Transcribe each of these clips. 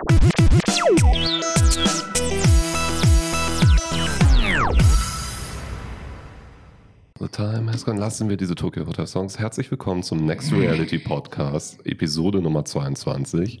The time has gone. Lassen wir diese Tokyo Hotel Songs. Herzlich willkommen zum Next Reality Podcast, Episode Nummer 22.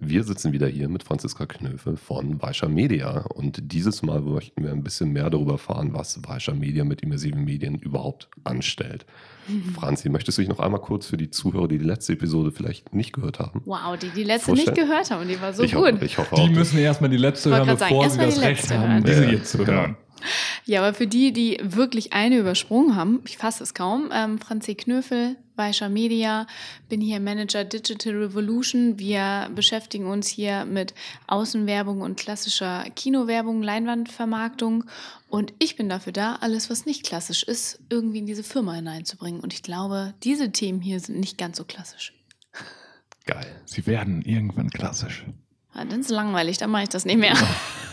Wir sitzen wieder hier mit Franziska Knöfel von Weischer Media und dieses Mal möchten wir ein bisschen mehr darüber erfahren, was Weischer Media mit immersiven Medien überhaupt anstellt. Franzi, möchtest du dich noch einmal kurz für die Zuhörer, die die letzte Episode vielleicht nicht gehört haben? Wow, die die letzte nicht gehört haben, die war so ich gut. Hoffe, ich hoffe Die auch. müssen erstmal die letzte hören, bevor sagen, sie das Recht haben, diese Ja, hier zu genau. hören. Ja, aber für die, die wirklich eine übersprungen haben, ich fasse es kaum, ähm, Franzi Knöfel, Weischer Media, bin hier Manager Digital Revolution. Wir beschäftigen uns hier mit Außenwerbung und klassischer Kinowerbung, Leinwandvermarktung. Und ich bin dafür da, alles, was nicht klassisch ist, irgendwie in diese Firma hineinzubringen. Und ich glaube, diese Themen hier sind nicht ganz so klassisch. Geil. Sie werden irgendwann klassisch. Ah, dann ist es langweilig, dann mache ich das nicht mehr.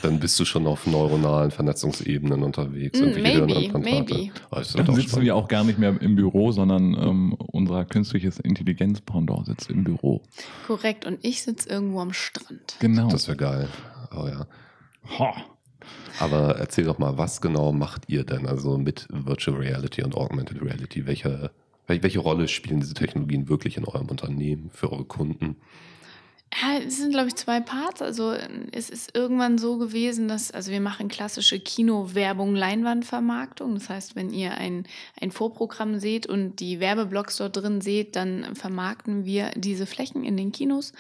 Dann bist du schon auf neuronalen Vernetzungsebenen unterwegs. Mm, maybe, maybe. Wird Dann sitzen spannend. wir auch gar nicht mehr im Büro, sondern ähm, unser künstliches Intelligenz-Pendant sitzt im Büro. Korrekt. Und ich sitze irgendwo am Strand. Genau. Das wäre geil. Oh ja. Ho. Aber erzähl doch mal, was genau macht ihr denn also mit Virtual Reality und Augmented Reality? Welche, wel- welche Rolle spielen diese Technologien wirklich in eurem Unternehmen, für eure Kunden? Ja, es sind, glaube ich, zwei Parts. Also es ist irgendwann so gewesen, dass, also wir machen klassische Kinowerbung, Leinwandvermarktung. Das heißt, wenn ihr ein, ein Vorprogramm seht und die Werbeblocks dort drin seht, dann vermarkten wir diese Flächen in den Kinos.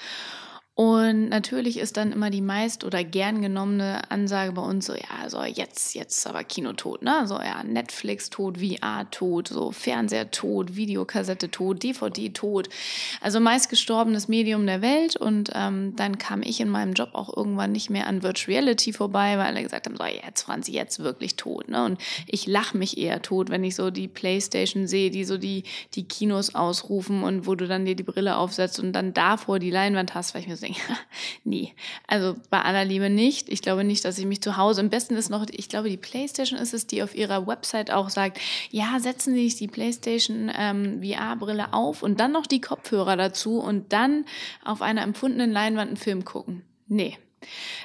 Und natürlich ist dann immer die meist oder gern genommene Ansage bei uns so, ja, so jetzt, jetzt aber Kino tot, ne? So, ja, Netflix tot, VR tot, so Fernseher tot, Videokassette tot, DVD tot. Also meist gestorbenes Medium der Welt. Und ähm, dann kam ich in meinem Job auch irgendwann nicht mehr an Virtual Reality vorbei, weil alle gesagt haben, so, jetzt, Franzi, jetzt wirklich tot, ne? Und ich lache mich eher tot, wenn ich so die Playstation sehe, die so die, die Kinos ausrufen und wo du dann dir die Brille aufsetzt und dann davor die Leinwand hast, weil ich mir so denke, nee, also bei aller Liebe nicht. Ich glaube nicht, dass ich mich zu Hause, am besten ist noch, ich glaube, die Playstation ist es, die auf ihrer Website auch sagt, ja, setzen Sie sich die Playstation ähm, VR-Brille auf und dann noch die Kopfhörer dazu und dann auf einer empfundenen Leinwand einen Film gucken. Nee,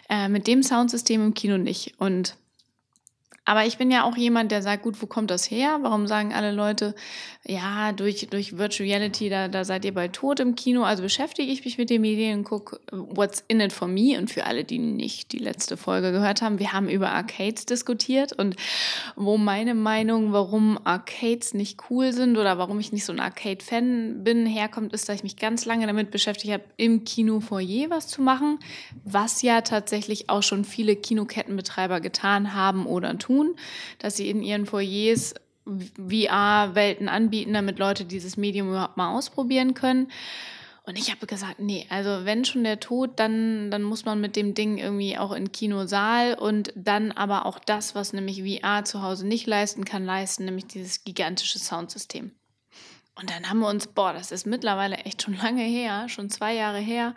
äh, mit dem Soundsystem im Kino nicht. Und aber ich bin ja auch jemand, der sagt, gut, wo kommt das her? Warum sagen alle Leute, ja, durch, durch Virtual Reality, da, da seid ihr bald tot im Kino. Also beschäftige ich mich mit den Medien und gucke, what's in it for me. Und für alle, die nicht die letzte Folge gehört haben, wir haben über Arcades diskutiert und wo meine Meinung, warum Arcades nicht cool sind oder warum ich nicht so ein Arcade-Fan bin, herkommt, ist, dass ich mich ganz lange damit beschäftigt habe, im Kino-Foyer was zu machen, was ja tatsächlich auch schon viele Kinokettenbetreiber getan haben oder tun, dass sie in ihren Foyers VR-Welten anbieten, damit Leute dieses Medium überhaupt mal ausprobieren können. Und ich habe gesagt, nee, also wenn schon der Tod, dann, dann muss man mit dem Ding irgendwie auch in Kinosaal und dann aber auch das, was nämlich VR zu Hause nicht leisten kann, leisten, nämlich dieses gigantische Soundsystem. Und dann haben wir uns, boah, das ist mittlerweile echt schon lange her, schon zwei Jahre her,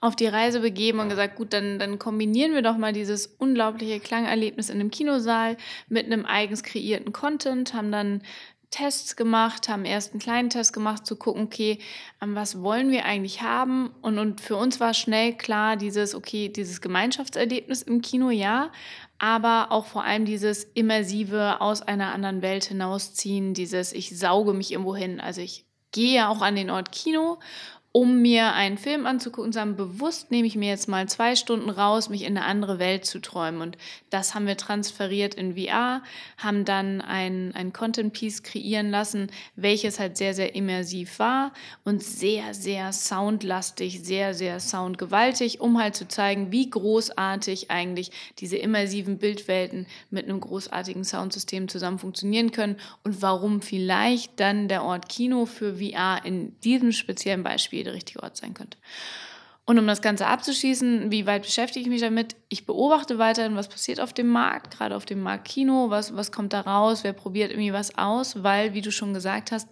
auf die Reise begeben und gesagt, gut, dann, dann kombinieren wir doch mal dieses unglaubliche Klangerlebnis in einem Kinosaal mit einem eigens kreierten Content, haben dann Tests gemacht, haben erst einen kleinen Test gemacht, zu gucken, okay, ähm, was wollen wir eigentlich haben? Und, und für uns war schnell klar, dieses, okay, dieses Gemeinschaftserlebnis im Kino, ja, aber auch vor allem dieses immersive aus einer anderen Welt hinausziehen, dieses, ich sauge mich irgendwo hin. Also ich gehe auch an den Ort Kino um mir einen Film anzugucken, sagen, bewusst nehme ich mir jetzt mal zwei Stunden raus, mich in eine andere Welt zu träumen. Und das haben wir transferiert in VR, haben dann ein, ein Content-Piece kreieren lassen, welches halt sehr, sehr immersiv war und sehr, sehr soundlastig, sehr, sehr soundgewaltig, um halt zu zeigen, wie großartig eigentlich diese immersiven Bildwelten mit einem großartigen Soundsystem zusammen funktionieren können und warum vielleicht dann der Ort Kino für VR in diesem speziellen Beispiel der richtige Ort sein könnte. Und um das Ganze abzuschließen, wie weit beschäftige ich mich damit? Ich beobachte weiterhin, was passiert auf dem Markt, gerade auf dem Markt Kino, was, was kommt da raus, wer probiert irgendwie was aus, weil, wie du schon gesagt hast,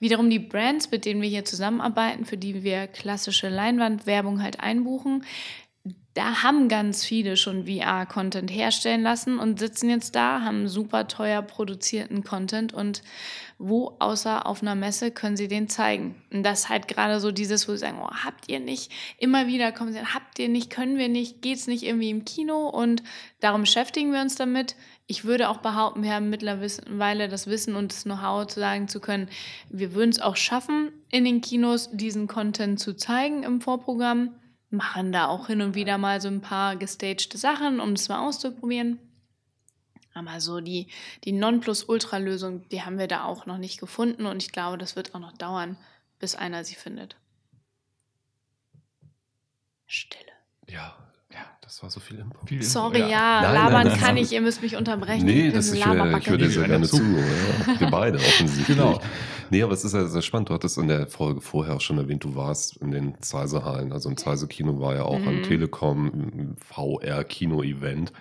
wiederum die Brands, mit denen wir hier zusammenarbeiten, für die wir klassische Leinwandwerbung halt einbuchen, da haben ganz viele schon VR-Content herstellen lassen und sitzen jetzt da, haben super teuer produzierten Content und wo außer auf einer Messe können sie den zeigen. Und das ist halt gerade so dieses, wo sie sagen, oh, habt ihr nicht, immer wieder kommen sie, habt ihr nicht, können wir nicht, geht's nicht irgendwie im Kino? Und darum beschäftigen wir uns damit. Ich würde auch behaupten, wir haben mittlerweile das Wissen und das Know-how zu sagen zu können, wir würden es auch schaffen, in den Kinos diesen Content zu zeigen im Vorprogramm machen da auch hin und wieder mal so ein paar gestagte Sachen, um es mal auszuprobieren. Aber so die, die Nonplusultra-Lösung, die haben wir da auch noch nicht gefunden und ich glaube, das wird auch noch dauern, bis einer sie findet. Stille. Ja, ja, das war so viel Info. Viel Sorry, ja, ja nein, labern nein, kann ich, ihr müsst mich unterbrechen. Nee, das ich, äh, ich höre dir sehr gerne zu. Ja. Wir beide offensichtlich. Genau. Nee, aber es ist ja sehr spannend. Du hattest in der Folge vorher auch schon erwähnt, du warst in den Zeisehallen. Also im Zeise-Kino war ja auch mhm. ein Telekom VR-Kino-Event.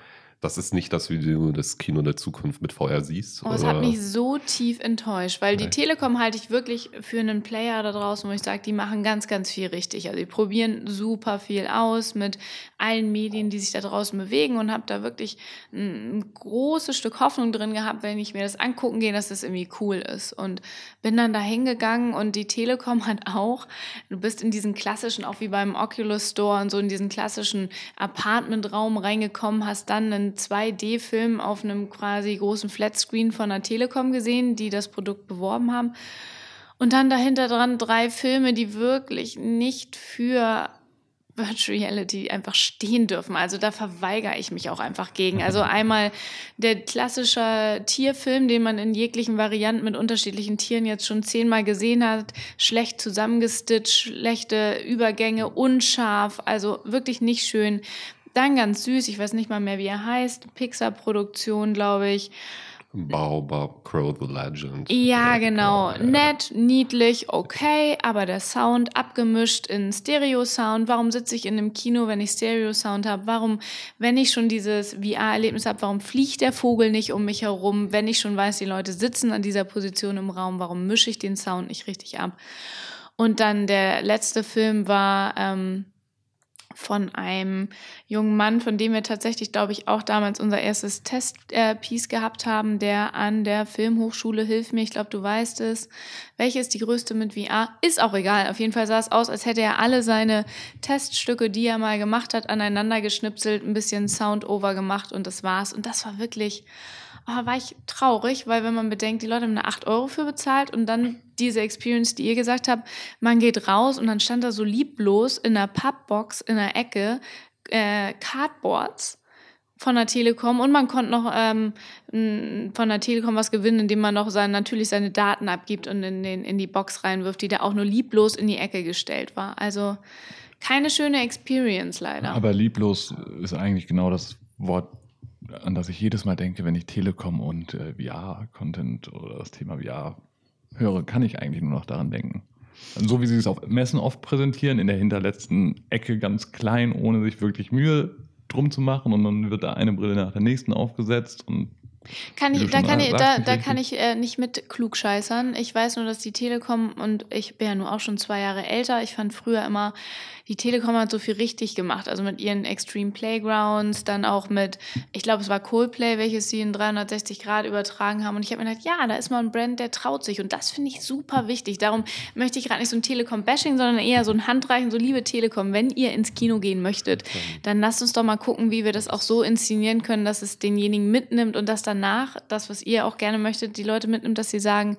Das ist nicht das, wie du das Kino der Zukunft mit VR siehst. Oh, es hat mich so tief enttäuscht, weil die Telekom halte ich wirklich für einen Player da draußen, wo ich sage, die machen ganz, ganz viel richtig. Also die probieren super viel aus mit allen Medien, die sich da draußen bewegen und habe da wirklich ein, ein, großes Stück Hoffnung drin gehabt, wenn ich mir das angucken gehe, dass das irgendwie cool ist. Und bin dann da hingegangen und die Telekom hat auch, du bist in diesen klassischen, auch wie beim Oculus Store und so in diesen klassischen Apartmentraum reingekommen, hast dann einen 2D-Film auf einem quasi großen Flatscreen von der Telekom gesehen, die das Produkt beworben haben. Und dann dahinter dran drei Filme, die wirklich nicht für Virtual Reality einfach stehen dürfen. Also da verweigere ich mich auch einfach gegen. Also einmal der klassische Tierfilm, den man in jeglichen Varianten mit unterschiedlichen Tieren jetzt schon zehnmal gesehen hat. Schlecht zusammengestitcht, schlechte Übergänge, unscharf, also wirklich nicht schön. Dann ganz süß, ich weiß nicht mal mehr, wie er heißt, Pixar-Produktion, glaube ich. Baobab Crow the Legend. Ja, genau. Ja. Nett, niedlich, okay, aber der Sound abgemischt in Stereo-Sound. Warum sitze ich in einem Kino, wenn ich Stereo-Sound habe? Warum, wenn ich schon dieses VR-Erlebnis habe, warum fliegt der Vogel nicht um mich herum? Wenn ich schon weiß, die Leute sitzen an dieser Position im Raum, warum mische ich den Sound nicht richtig ab? Und dann der letzte Film war ähm, von einem jungen Mann, von dem wir tatsächlich, glaube ich, auch damals unser erstes Testpiece äh, gehabt haben, der an der Filmhochschule, hilf mir, ich glaube, du weißt es, welche ist die größte mit VR? Ist auch egal. Auf jeden Fall sah es aus, als hätte er alle seine Teststücke, die er mal gemacht hat, aneinander geschnipselt, ein bisschen Sound-Over gemacht und das war's. Und das war wirklich, oh, war ich traurig, weil wenn man bedenkt, die Leute haben eine 8 Euro für bezahlt und dann diese Experience, die ihr gesagt habt, man geht raus und dann stand da so lieblos in einer Pappbox in der Ecke äh, Cardboards von der Telekom und man konnte noch ähm, von der Telekom was gewinnen, indem man noch sein, natürlich seine Daten abgibt und in, den, in die Box reinwirft, die da auch nur lieblos in die Ecke gestellt war. Also keine schöne Experience leider. Aber lieblos ist eigentlich genau das Wort, an das ich jedes Mal denke, wenn ich Telekom und äh, VR-Content oder das Thema VR höre, kann ich eigentlich nur noch daran denken. So wie sie es auf Messen oft präsentieren, in der hinterletzten Ecke ganz klein, ohne sich wirklich Mühe drum zu machen und dann wird da eine Brille nach der nächsten aufgesetzt und kann ich, da kann ich, da, da kann ich äh, nicht mit klug scheißern. Ich weiß nur, dass die Telekom und ich bin ja nur auch schon zwei Jahre älter. Ich fand früher immer die Telekom hat so viel richtig gemacht. Also mit ihren Extreme Playgrounds, dann auch mit, ich glaube, es war Coldplay, welches sie in 360 Grad übertragen haben. Und ich habe mir gedacht, ja, da ist mal ein Brand, der traut sich. Und das finde ich super wichtig. Darum möchte ich gerade nicht so ein Telekom-Bashing, sondern eher so ein Handreichen, so liebe Telekom, wenn ihr ins Kino gehen möchtet, dann lasst uns doch mal gucken, wie wir das auch so inszenieren können, dass es denjenigen mitnimmt und dass danach, das, was ihr auch gerne möchtet, die Leute mitnimmt, dass sie sagen,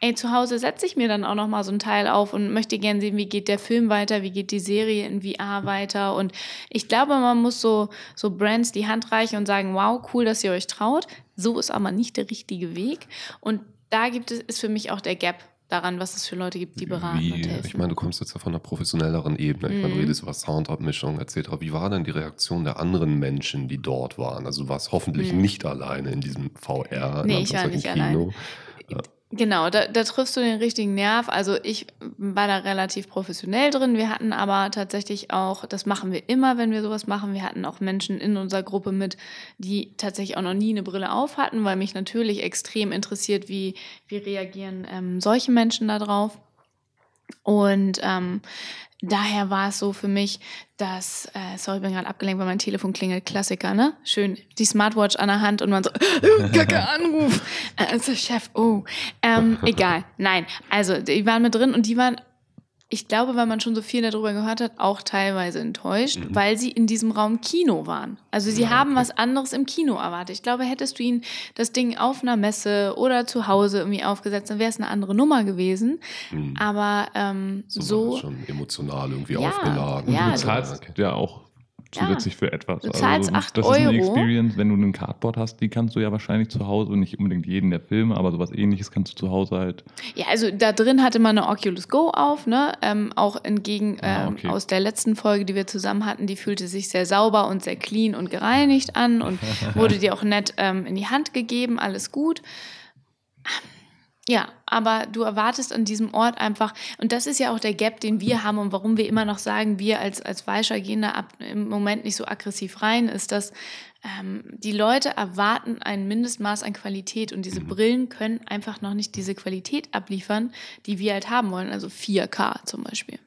ey, zu Hause setze ich mir dann auch noch mal so ein Teil auf und möchte gerne sehen, wie geht der Film weiter, wie geht die Serie Serie in VR weiter. Und ich glaube, man muss so, so Brands die Hand reichen und sagen, wow, cool, dass ihr euch traut. So ist aber nicht der richtige Weg. Und da gibt es, ist für mich auch der Gap daran, was es für Leute gibt, die beraten Wie, und helfen. Ich meine, du kommst jetzt ja von einer professionelleren Ebene. Ich meine, du mhm. redest über Soundabmischung etc. Wie war denn die Reaktion der anderen Menschen, die dort waren? Also du warst hoffentlich mhm. nicht alleine in diesem VR. Nee, ich war nicht Kino. allein. Genau, da, da triffst du den richtigen Nerv. Also ich war da relativ professionell drin. Wir hatten aber tatsächlich auch, das machen wir immer, wenn wir sowas machen, wir hatten auch Menschen in unserer Gruppe mit, die tatsächlich auch noch nie eine Brille auf hatten, weil mich natürlich extrem interessiert, wie, wie reagieren ähm, solche Menschen darauf. Und ähm, daher war es so für mich, dass, äh, sorry, ich bin gerade abgelenkt, weil mein Telefon klingelt, Klassiker, ne? Schön, die Smartwatch an der Hand und man so, kacke Anruf, äh, also Chef, oh, ähm, egal, nein, also die waren mit drin und die waren ich glaube, weil man schon so viel darüber gehört hat, auch teilweise enttäuscht, mhm. weil sie in diesem Raum Kino waren. Also sie ja, haben okay. was anderes im Kino erwartet. Ich glaube, hättest du ihnen das Ding auf einer Messe oder zu Hause irgendwie aufgesetzt, dann wäre es eine andere Nummer gewesen. Mhm. Aber ähm, so, so schon emotional irgendwie ja, aufgeladen. Ja, du bezahlst okay. ja auch zusätzlich ja. für etwas. Du zahlst also, 8 das Euro. ist eine Experience, wenn du einen Cardboard hast, die kannst du ja wahrscheinlich zu Hause, nicht unbedingt jeden der Filme, aber sowas ähnliches kannst du zu Hause halt. Ja, also da drin hatte man eine Oculus Go auf, ne? Ähm, auch entgegen ah, ähm, okay. aus der letzten Folge, die wir zusammen hatten, die fühlte sich sehr sauber und sehr clean und gereinigt an und wurde dir auch nett ähm, in die Hand gegeben, alles gut. Ja, aber du erwartest an diesem Ort einfach, und das ist ja auch der Gap, den wir haben und warum wir immer noch sagen, wir als, als Weischer gehen da ab, im Moment nicht so aggressiv rein, ist, dass ähm, die Leute erwarten ein Mindestmaß an Qualität und diese mhm. Brillen können einfach noch nicht diese Qualität abliefern, die wir halt haben wollen, also 4K zum Beispiel.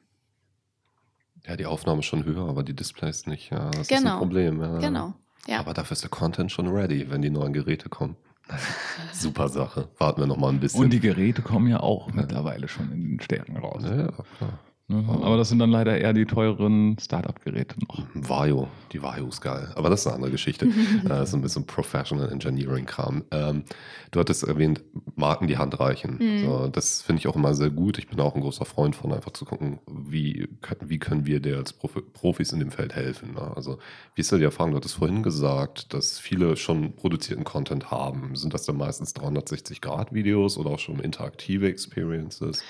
Ja, die Aufnahme ist schon höher, aber die Displays nicht. Ja, das genau. ist ein genau. Problem. Ja. Genau. Ja. Aber dafür ist der Content schon ready, wenn die neuen Geräte kommen. Super Sache. Warten wir noch mal ein bisschen. Und die Geräte kommen ja auch mittlerweile schon in den Stärken raus. Ja, klar. Ne? Aber das sind dann leider eher die teuren Startup-Geräte noch. Vario, die Vario ist geil. Aber das ist eine andere Geschichte. das ist ein bisschen Professional Engineering-Kram. Ähm, du hattest erwähnt, Marken die Hand reichen. Mhm. So, das finde ich auch immer sehr gut. Ich bin auch ein großer Freund von, einfach zu gucken, wie, wie können wir dir als Profis in dem Feld helfen. Ne? Also, wie ist da die Erfahrung? Du hattest vorhin gesagt, dass viele schon produzierten Content haben. Sind das dann meistens 360-Grad-Videos oder auch schon interaktive Experiences?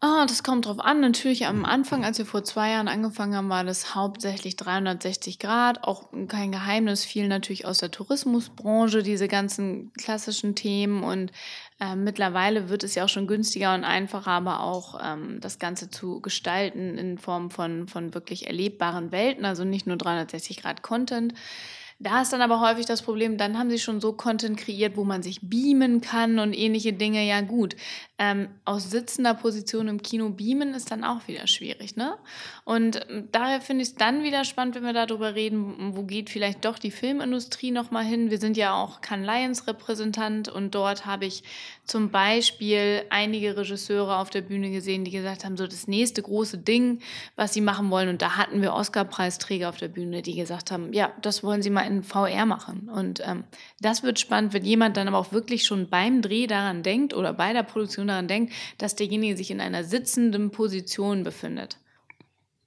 Ah, das kommt drauf an. Natürlich am Anfang, als wir vor zwei Jahren angefangen haben, war das hauptsächlich 360 Grad. Auch kein Geheimnis, viel natürlich aus der Tourismusbranche, diese ganzen klassischen Themen. Und äh, mittlerweile wird es ja auch schon günstiger und einfacher, aber auch ähm, das Ganze zu gestalten in Form von, von wirklich erlebbaren Welten, also nicht nur 360 Grad Content. Da ist dann aber häufig das Problem, dann haben sie schon so Content kreiert, wo man sich beamen kann und ähnliche Dinge. Ja gut, ähm, aus sitzender Position im Kino beamen ist dann auch wieder schwierig. Ne? Und ähm, daher finde ich es dann wieder spannend, wenn wir darüber reden, wo geht vielleicht doch die Filmindustrie nochmal hin. Wir sind ja auch Cannes Lions Repräsentant und dort habe ich zum Beispiel einige Regisseure auf der Bühne gesehen, die gesagt haben, so das nächste große Ding, was sie machen wollen. Und da hatten wir Oscar-Preisträger auf der Bühne, die gesagt haben, ja, das wollen sie mal in VR machen. Und ähm, das wird spannend, wenn jemand dann aber auch wirklich schon beim Dreh daran denkt oder bei der Produktion daran denkt, dass derjenige sich in einer sitzenden Position befindet.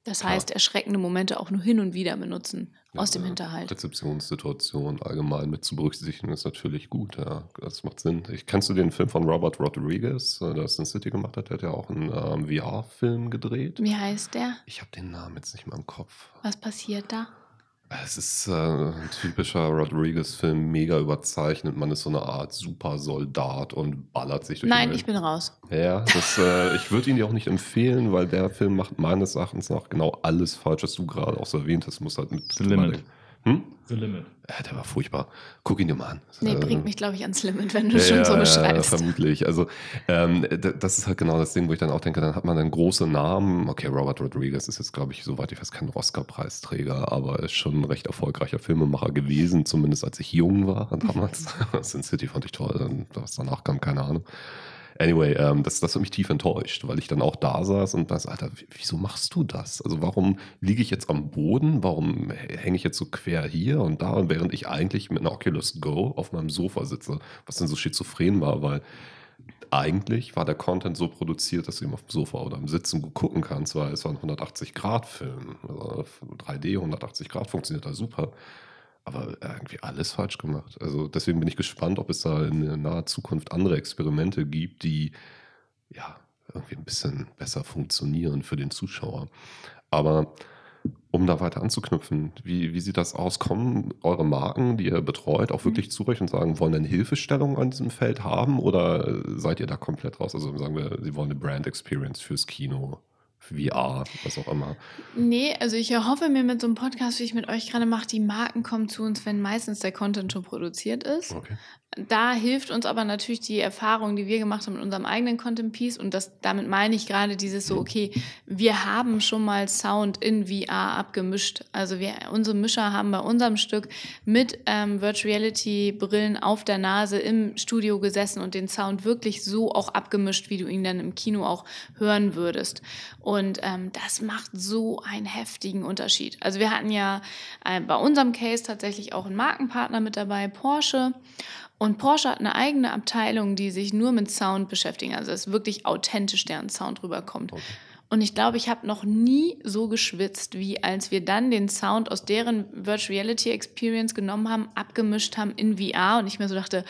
Das heißt, erschreckende Momente auch nur hin und wieder benutzen ja, aus dem Hinterhalt. Rezeptionssituation allgemein mit zu berücksichtigen ist natürlich gut. Ja, das macht Sinn. Ich, kennst du den Film von Robert Rodriguez, äh, der Sin City gemacht hat? Der hat ja auch einen ähm, VR-Film gedreht. Wie heißt der? Ich habe den Namen jetzt nicht mehr im Kopf. Was passiert da? Es ist äh, ein typischer Rodriguez-Film, mega überzeichnet. Man ist so eine Art Supersoldat und ballert sich durch Nein, die Welt. ich bin raus. Ja, das, äh, ich würde ihn dir auch nicht empfehlen, weil der Film macht meines Erachtens nach genau alles falsch, was du gerade auch so erwähnt hast. Muss halt mit The Limit. Hm? The Limit. Ja, der war furchtbar. Guck ihn dir mal an. Nee, bringt mich, glaube ich, ans Limit, wenn du ja, schon so beschreibst. Ja, vermutlich. Also, ähm, das ist halt genau das Ding, wo ich dann auch denke, dann hat man einen großen Namen. Okay, Robert Rodriguez ist jetzt, glaube ich, soweit ich weiß, kein Oscar-Preisträger, aber ist schon ein recht erfolgreicher Filmemacher gewesen, zumindest als ich jung war damals. Sin City fand ich toll. Was danach kam, keine Ahnung. Anyway, ähm, das, das hat mich tief enttäuscht, weil ich dann auch da saß und dachte, Alter, wieso machst du das? Also warum liege ich jetzt am Boden? Warum hänge ich jetzt so quer hier und da, während ich eigentlich mit einer Oculus Go auf meinem Sofa sitze, was dann so schizophren war, weil eigentlich war der Content so produziert, dass du ihm auf dem Sofa oder im Sitzen gut gucken kannst, weil es war ein 180-Grad-Film. Also 3D 180 Grad funktioniert da super aber irgendwie alles falsch gemacht. Also deswegen bin ich gespannt, ob es da in naher Zukunft andere Experimente gibt, die ja irgendwie ein bisschen besser funktionieren für den Zuschauer. Aber um da weiter anzuknüpfen, wie, wie sieht das aus? Kommen eure Marken, die ihr betreut, auch wirklich mhm. zu euch und sagen, wollen eine Hilfestellung an diesem Feld haben oder seid ihr da komplett raus? Also sagen wir, sie wollen eine Brand Experience fürs Kino VR, was auch immer. Nee, also ich erhoffe mir mit so einem Podcast, wie ich mit euch gerade mache, die Marken kommen zu uns, wenn meistens der Content schon produziert ist. Okay. Da hilft uns aber natürlich die Erfahrung, die wir gemacht haben mit unserem eigenen Content Piece. Und das, damit meine ich gerade dieses so, okay, wir haben schon mal Sound in VR abgemischt. Also wir, unsere Mischer haben bei unserem Stück mit ähm, Virtual Reality Brillen auf der Nase im Studio gesessen und den Sound wirklich so auch abgemischt, wie du ihn dann im Kino auch hören würdest. Und ähm, das macht so einen heftigen Unterschied. Also wir hatten ja äh, bei unserem Case tatsächlich auch einen Markenpartner mit dabei, Porsche. Und Porsche hat eine eigene Abteilung, die sich nur mit Sound beschäftigen. Also es ist wirklich authentisch, deren Sound rüberkommt. Okay. Und ich glaube, ich habe noch nie so geschwitzt, wie als wir dann den Sound aus deren Virtual Reality Experience genommen haben, abgemischt haben in VR und ich mir so dachte,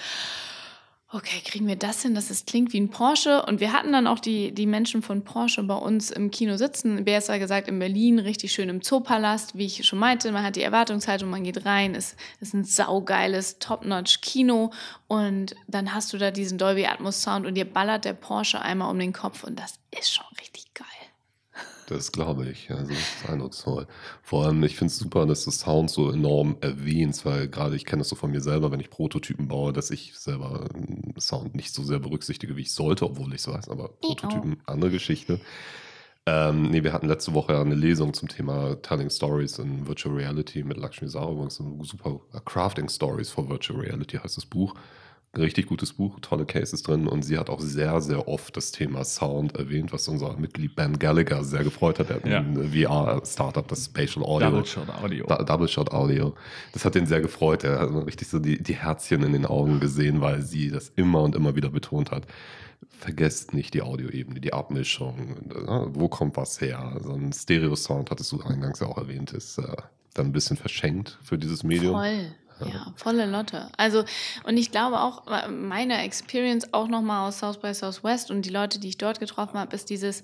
okay, kriegen wir das hin, dass es klingt wie ein Porsche? Und wir hatten dann auch die, die Menschen von Porsche bei uns im Kino sitzen. Besser gesagt in Berlin, richtig schön im Zoopalast, wie ich schon meinte. Man hat die Erwartungshaltung, man geht rein, es ist ein saugeiles, top-notch Kino. Und dann hast du da diesen Dolby Atmos Sound und dir ballert der Porsche einmal um den Kopf und das ist schon richtig geil. Das glaube ich. Also das ist eindrucksvoll. Vor allem, ich finde es super, dass du Sound so enorm erwähnst, weil gerade ich kenne das so von mir selber, wenn ich Prototypen baue, dass ich selber Sound nicht so sehr berücksichtige, wie ich sollte, obwohl ich es weiß, aber Prototypen, andere Geschichte. Ähm, nee, wir hatten letzte Woche eine Lesung zum Thema Telling Stories in Virtual Reality mit Lakshmi ein super Crafting Stories for Virtual Reality heißt das Buch richtig gutes Buch, tolle Cases drin und sie hat auch sehr, sehr oft das Thema Sound erwähnt, was unser Mitglied Ben Gallagher sehr gefreut hat. Er hat ja. ein VR-Startup, das Spatial Audio. Double Shot Audio. Da, Double Shot Audio. Das hat ihn sehr gefreut. Er hat richtig so die, die Herzchen in den Augen gesehen, weil sie das immer und immer wieder betont hat. Vergesst nicht die Audioebene, die Abmischung, wo kommt was her. So ein Stereo-Sound, hattest du eingangs ja auch erwähnt, ist äh, dann ein bisschen verschenkt für dieses Medium. Voll. Ja, volle Lotte. Also, und ich glaube auch, meine Experience auch nochmal aus South by Southwest und die Leute, die ich dort getroffen habe, ist dieses,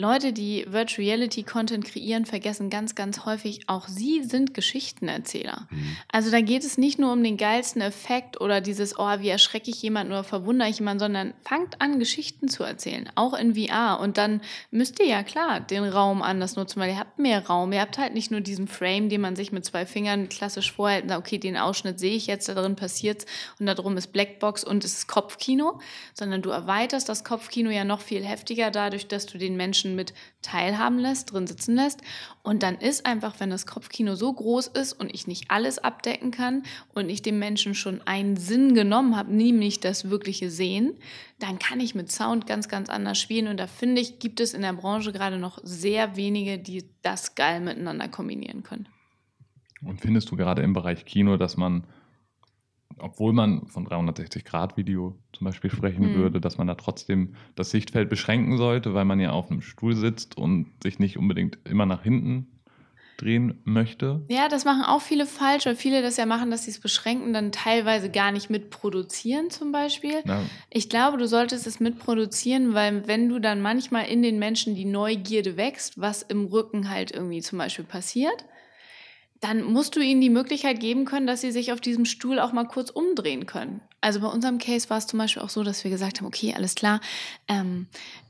Leute, die Virtual Reality Content kreieren, vergessen ganz, ganz häufig, auch sie sind Geschichtenerzähler. Mhm. Also da geht es nicht nur um den geilsten Effekt oder dieses, oh, wie erschrecke ich jemanden oder verwundere ich jemanden, sondern fangt an, Geschichten zu erzählen, auch in VR. Und dann müsst ihr ja klar den Raum anders nutzen, weil ihr habt mehr Raum. Ihr habt halt nicht nur diesen Frame, den man sich mit zwei Fingern klassisch vorhält und sagt, okay, den Ausschnitt sehe ich jetzt, da drin passiert's und da drum ist Blackbox und es ist Kopfkino, sondern du erweiterst das Kopfkino ja noch viel heftiger dadurch, dass du den Menschen Menschen mit teilhaben lässt, drin sitzen lässt. Und dann ist einfach, wenn das Kopfkino so groß ist und ich nicht alles abdecken kann und ich dem Menschen schon einen Sinn genommen habe, nämlich das wirkliche Sehen, dann kann ich mit Sound ganz, ganz anders spielen. Und da finde ich, gibt es in der Branche gerade noch sehr wenige, die das geil miteinander kombinieren können. Und findest du gerade im Bereich Kino, dass man obwohl man von 360-Grad-Video zum Beispiel sprechen mhm. würde, dass man da trotzdem das Sichtfeld beschränken sollte, weil man ja auf einem Stuhl sitzt und sich nicht unbedingt immer nach hinten drehen möchte. Ja, das machen auch viele falsch, weil viele das ja machen, dass sie es beschränken, dann teilweise gar nicht mitproduzieren zum Beispiel. Ja. Ich glaube, du solltest es mitproduzieren, weil wenn du dann manchmal in den Menschen die Neugierde wächst, was im Rücken halt irgendwie zum Beispiel passiert, dann musst du ihnen die Möglichkeit geben können, dass sie sich auf diesem Stuhl auch mal kurz umdrehen können. Also bei unserem Case war es zum Beispiel auch so, dass wir gesagt haben, okay, alles klar, ähm,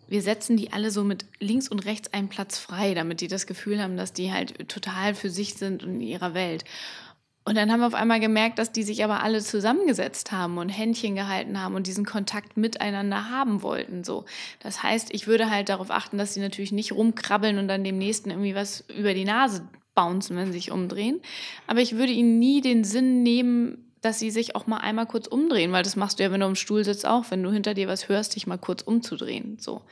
wir setzen die alle so mit links und rechts einen Platz frei, damit die das Gefühl haben, dass die halt total für sich sind und in ihrer Welt. Und dann haben wir auf einmal gemerkt, dass die sich aber alle zusammengesetzt haben und Händchen gehalten haben und diesen Kontakt miteinander haben wollten. So, das heißt, ich würde halt darauf achten, dass sie natürlich nicht rumkrabbeln und dann dem nächsten irgendwie was über die Nase bouncen, wenn sie sich umdrehen. Aber ich würde ihnen nie den Sinn nehmen, dass sie sich auch mal einmal kurz umdrehen, weil das machst du ja, wenn du im Stuhl sitzt, auch, wenn du hinter dir was hörst, dich mal kurz umzudrehen. So.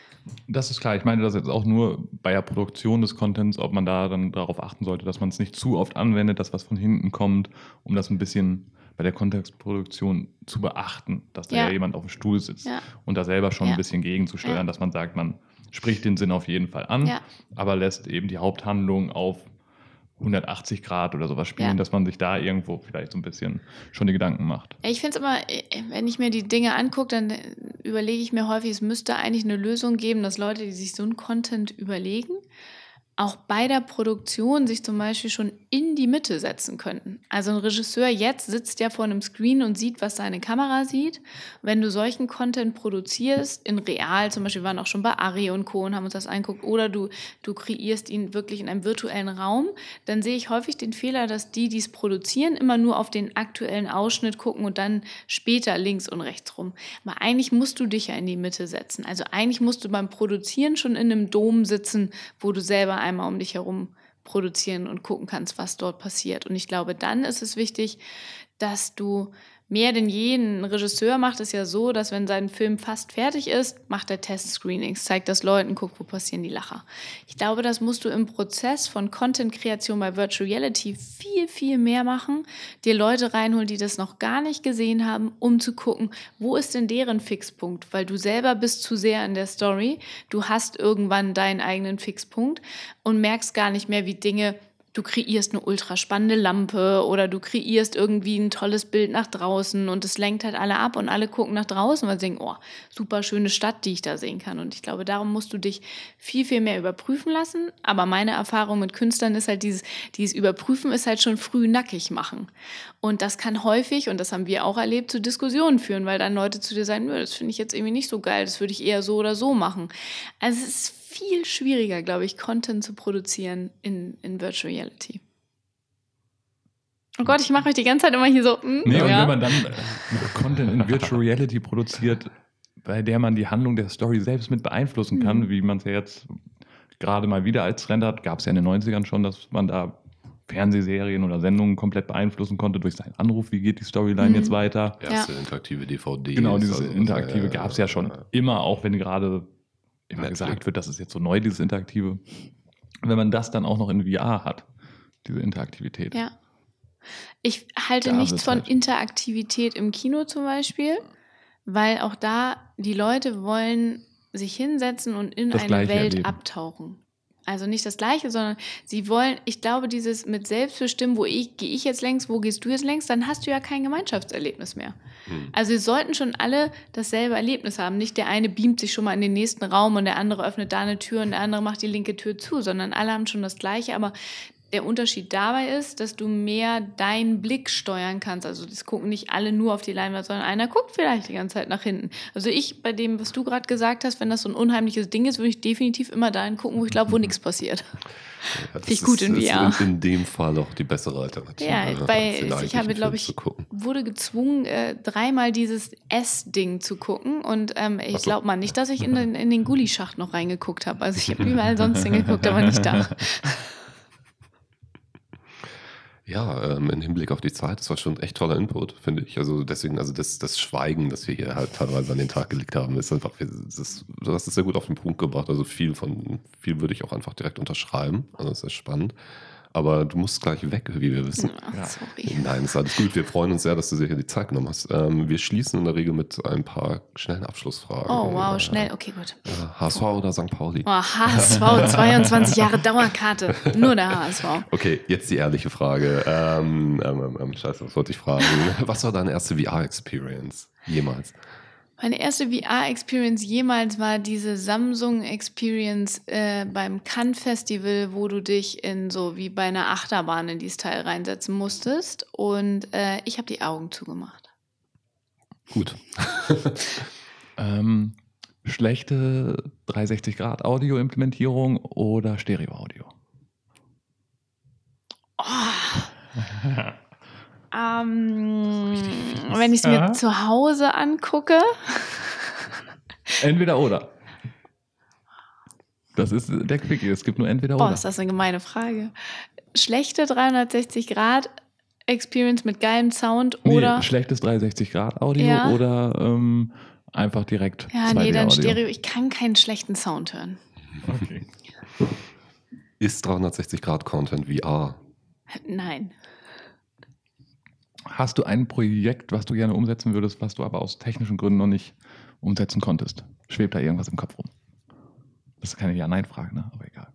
Das ist klar. Ich meine das jetzt auch nur bei der Produktion des Contents, ob man da dann darauf achten sollte, dass man es nicht zu oft anwendet, dass was von hinten kommt, um das ein bisschen bei der Kontextproduktion zu beachten, dass da ja, ja jemand auf dem Stuhl sitzt ja. und da selber schon ja. ein bisschen gegenzusteuern, dass man sagt, man spricht den Sinn auf jeden Fall an, aber lässt eben die Haupthandlung auf 180 Grad oder sowas spielen, ja. dass man sich da irgendwo vielleicht so ein bisschen schon die Gedanken macht. Ich finde es immer, wenn ich mir die Dinge angucke, dann überlege ich mir häufig, es müsste eigentlich eine Lösung geben, dass Leute, die sich so einen Content überlegen, auch bei der Produktion sich zum Beispiel schon in die Mitte setzen könnten. Also ein Regisseur jetzt sitzt ja vor einem Screen und sieht, was seine Kamera sieht. Wenn du solchen Content produzierst, in real, zum Beispiel wir waren auch schon bei Ari und Co. und haben uns das angeguckt, oder du, du kreierst ihn wirklich in einem virtuellen Raum, dann sehe ich häufig den Fehler, dass die, die es produzieren, immer nur auf den aktuellen Ausschnitt gucken und dann später links und rechts rum. Aber eigentlich musst du dich ja in die Mitte setzen. Also eigentlich musst du beim Produzieren schon in einem Dom sitzen, wo du selber einmal um dich herum produzieren und gucken kannst, was dort passiert. Und ich glaube, dann ist es wichtig, dass du mehr denn je, ein Regisseur macht es ja so, dass wenn sein Film fast fertig ist, macht er Test-Screenings, zeigt das Leuten, guckt, wo passieren die Lacher. Ich glaube, das musst du im Prozess von Content-Kreation bei Virtual Reality viel, viel mehr machen, dir Leute reinholen, die das noch gar nicht gesehen haben, um zu gucken, wo ist denn deren Fixpunkt, weil du selber bist zu sehr in der Story, du hast irgendwann deinen eigenen Fixpunkt und merkst gar nicht mehr, wie Dinge du kreierst eine ultra spannende Lampe oder du kreierst irgendwie ein tolles Bild nach draußen und es lenkt halt alle ab und alle gucken nach draußen, weil sie denken, oh, super schöne Stadt, die ich da sehen kann. Und ich glaube, darum musst du dich viel, viel mehr überprüfen lassen. Aber meine Erfahrung mit Künstlern ist halt dieses, dieses Überprüfen ist halt schon früh nackig machen. Und das kann häufig, und das haben wir auch erlebt, zu Diskussionen führen, weil dann Leute zu dir sagen, das finde ich jetzt irgendwie nicht so geil, das würde ich eher so oder so machen. Also es ist viel schwieriger, glaube ich, Content zu produzieren in, in Virtual Reality. Oh Gott, ich mache euch die ganze Zeit immer hier so. Mm, nee, ja. und wenn man dann äh, Content in Virtual Reality produziert, bei der man die Handlung der Story selbst mit beeinflussen kann, Mhm. wie man es ja jetzt gerade mal wieder als Trend hat, gab es ja in den 90ern schon, dass man da Fernsehserien oder Sendungen komplett beeinflussen konnte durch seinen Anruf, wie geht die Storyline Mhm. jetzt weiter. Erste interaktive DVD. Genau, dieses also, Interaktive äh, gab es ja schon äh, immer, auch wenn gerade immer gesagt wird, das ist jetzt so neu, dieses Interaktive. Wenn man das dann auch noch in VR hat, diese Interaktivität. Ja. Ich halte Da nichts von halt. Interaktivität im Kino zum Beispiel, weil auch da die Leute wollen sich hinsetzen und in Das eine Welt erleben. abtauchen. Also nicht das Gleiche, sondern sie wollen, ich glaube, dieses mit Selbstbestimmen, wo ich, gehe ich jetzt längs, wo gehst du jetzt längs, dann hast du ja kein Gemeinschaftserlebnis mehr. hm. Also wir sollten schon alle dasselbe Erlebnis haben. Nicht der eine beamt sich schon mal in den nächsten Raum und der andere öffnet da eine Tür und der andere macht die linke Tür zu, sondern alle haben schon das Gleiche. Aber der Unterschied dabei ist, dass du mehr deinen Blick steuern kannst. Also das gucken nicht alle nur auf die Leinwand, sondern einer guckt vielleicht die ganze Zeit nach hinten. Also ich, bei dem, was du gerade gesagt hast, wenn das so ein unheimliches Ding ist, würde ich definitiv immer dahin gucken, wo ich glaube, wo nichts passiert. Ja, das ich gut in ist, VR. Ist in, dem Fall auch die bessere Alternative. Ja, bei, ich habe, glaube ich, wurde gezwungen, äh, dreimal dieses S-Ding zu gucken. Und ähm, ich so. glaube mal nicht, dass ich in den, in den Gullischacht noch reingeguckt habe. Also ich habe überall sonst hingeguckt, aber nicht da. Ja, ähm, im Hinblick auf die Zeit, das war schon echt toller Input, finde ich. Also deswegen, also das, das Schweigen, das wir hier halt teilweise an den Tag gelegt haben, ist einfach, das du hast es sehr gut auf den Punkt gebracht. Also viel von, viel würde ich auch einfach direkt unterschreiben. Also das ist spannend. Aber du musst gleich weg, wie wir wissen. Ach, Ja. sorry. Nein, ist alles gut. Wir freuen uns sehr, dass du dir hier die Zeit genommen hast. Ähm, wir schließen in der Regel mit ein paar schnellen Abschlussfragen. Oh, wow, Äh, schnell. Okay, gut. äh, HSV oder St. Pauli? Oh, HSV, 22 Jahre Dauerkarte. Nur der HSV. Okay, jetzt die ehrliche Frage. Ähm, ähm, ähm, scheiße, was wollte ich fragen? Was war deine erste VR-Experience jemals? Meine erste VR-Experience jemals war diese Samsung-Experience äh, beim Cannes Festival, wo du dich in so wie bei einer Achterbahn in dieses Teil reinsetzen musstest. Und äh, ich habe die Augen zugemacht. Gut. Ähm, schlechte 360-Grad-Audio-Implementierung oder Stereo-Audio? Oh, ähm, Fies. wenn ich es mir Aha. zu Hause angucke, Entweder oder. Das ist der Quickie. Es gibt nur entweder boah, oder. ist das eine gemeine Frage. Schlechte 360 Grad Experience mit geilem Sound Nee, oder schlechtes 360-Grad-Audio Ja. oder ähm, einfach direkt ja, nee, dann 2D-Audio? Stereo. Ich kann keinen schlechten Sound hören. Okay. Ist 360-Grad-Content VR? Nein. Hast du ein Projekt, was du gerne umsetzen würdest, was du aber aus technischen Gründen noch nicht umsetzen konntest? Schwebt da irgendwas im Kopf rum? Das ist keine Ja-Nein-Frage, ne? aber egal.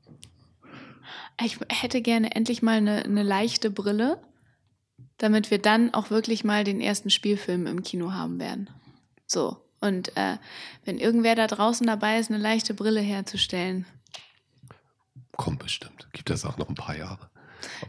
Ich hätte gerne endlich mal eine, eine leichte Brille, damit wir dann auch wirklich mal den ersten Spielfilm im Kino haben werden. So. Und äh, wenn irgendwer da draußen dabei ist, eine leichte Brille herzustellen. kommt bestimmt. Gibt es auch noch ein paar Jahre.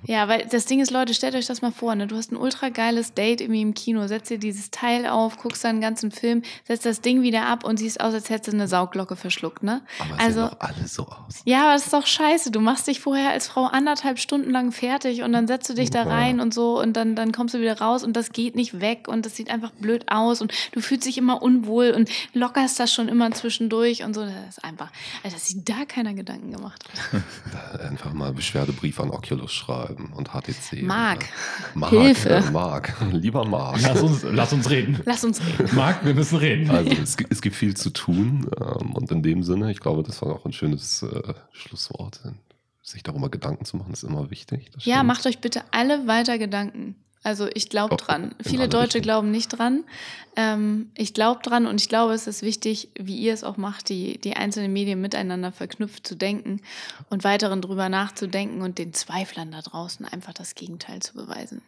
Ja, weil das Ding ist, Leute, stellt euch das mal vor, ne? Du hast ein ultra geiles Date irgendwie im Kino, setzt dir dieses Teil auf, guckst dann den ganzen Film, setzt das Ding wieder ab und siehst aus, als hättest du eine Sauglocke verschluckt, ne? Aber es also, sehen doch alle so aus. Ja, aber das ist doch scheiße. Du machst dich vorher als Frau anderthalb Stunden lang fertig und dann setzt du dich da rein und so und dann, dann kommst du wieder raus und das geht nicht weg und das sieht einfach blöd aus und du fühlst dich immer unwohl und lockerst das schon immer zwischendurch und so. Das ist einfach, also dass sich da keiner Gedanken gemacht hat. Einfach mal Beschwerdebrief an Oculus schreiben und HTC. Marc, Marc, Hilfe. äh, Marc, lieber Marc. Lass uns, lass uns reden. lass uns reden. Marc, wir müssen reden. Also es, gibt- es gibt viel zu tun ähm, und in dem Sinne, ich glaube, das war auch ein schönes äh, Schlusswort. Sich darüber Gedanken zu machen, ist immer wichtig. Ja, stimmt. macht euch bitte alle weiter Gedanken. Also ich glaube dran. Viele Deutsche Richtungen. glauben nicht dran. Ähm, ich glaube dran und ich glaube, es ist wichtig, wie ihr es auch macht, die, die einzelnen Medien miteinander verknüpft zu denken und weiteren drüber nachzudenken und den Zweiflern da draußen einfach das Gegenteil zu beweisen.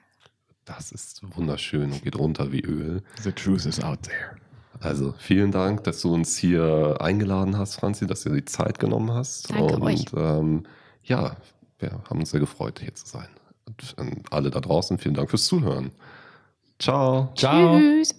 Das ist wunderschön und geht runter wie Öl. The truth is out there. Also vielen Dank, dass du uns hier eingeladen hast, Franzi, dass du dir die Zeit genommen hast. Danke und euch. Ähm, ja, wir haben uns sehr gefreut, hier zu sein. Und an alle da draußen, vielen Dank fürs Zuhören. Ciao. Ciao. Tschüss.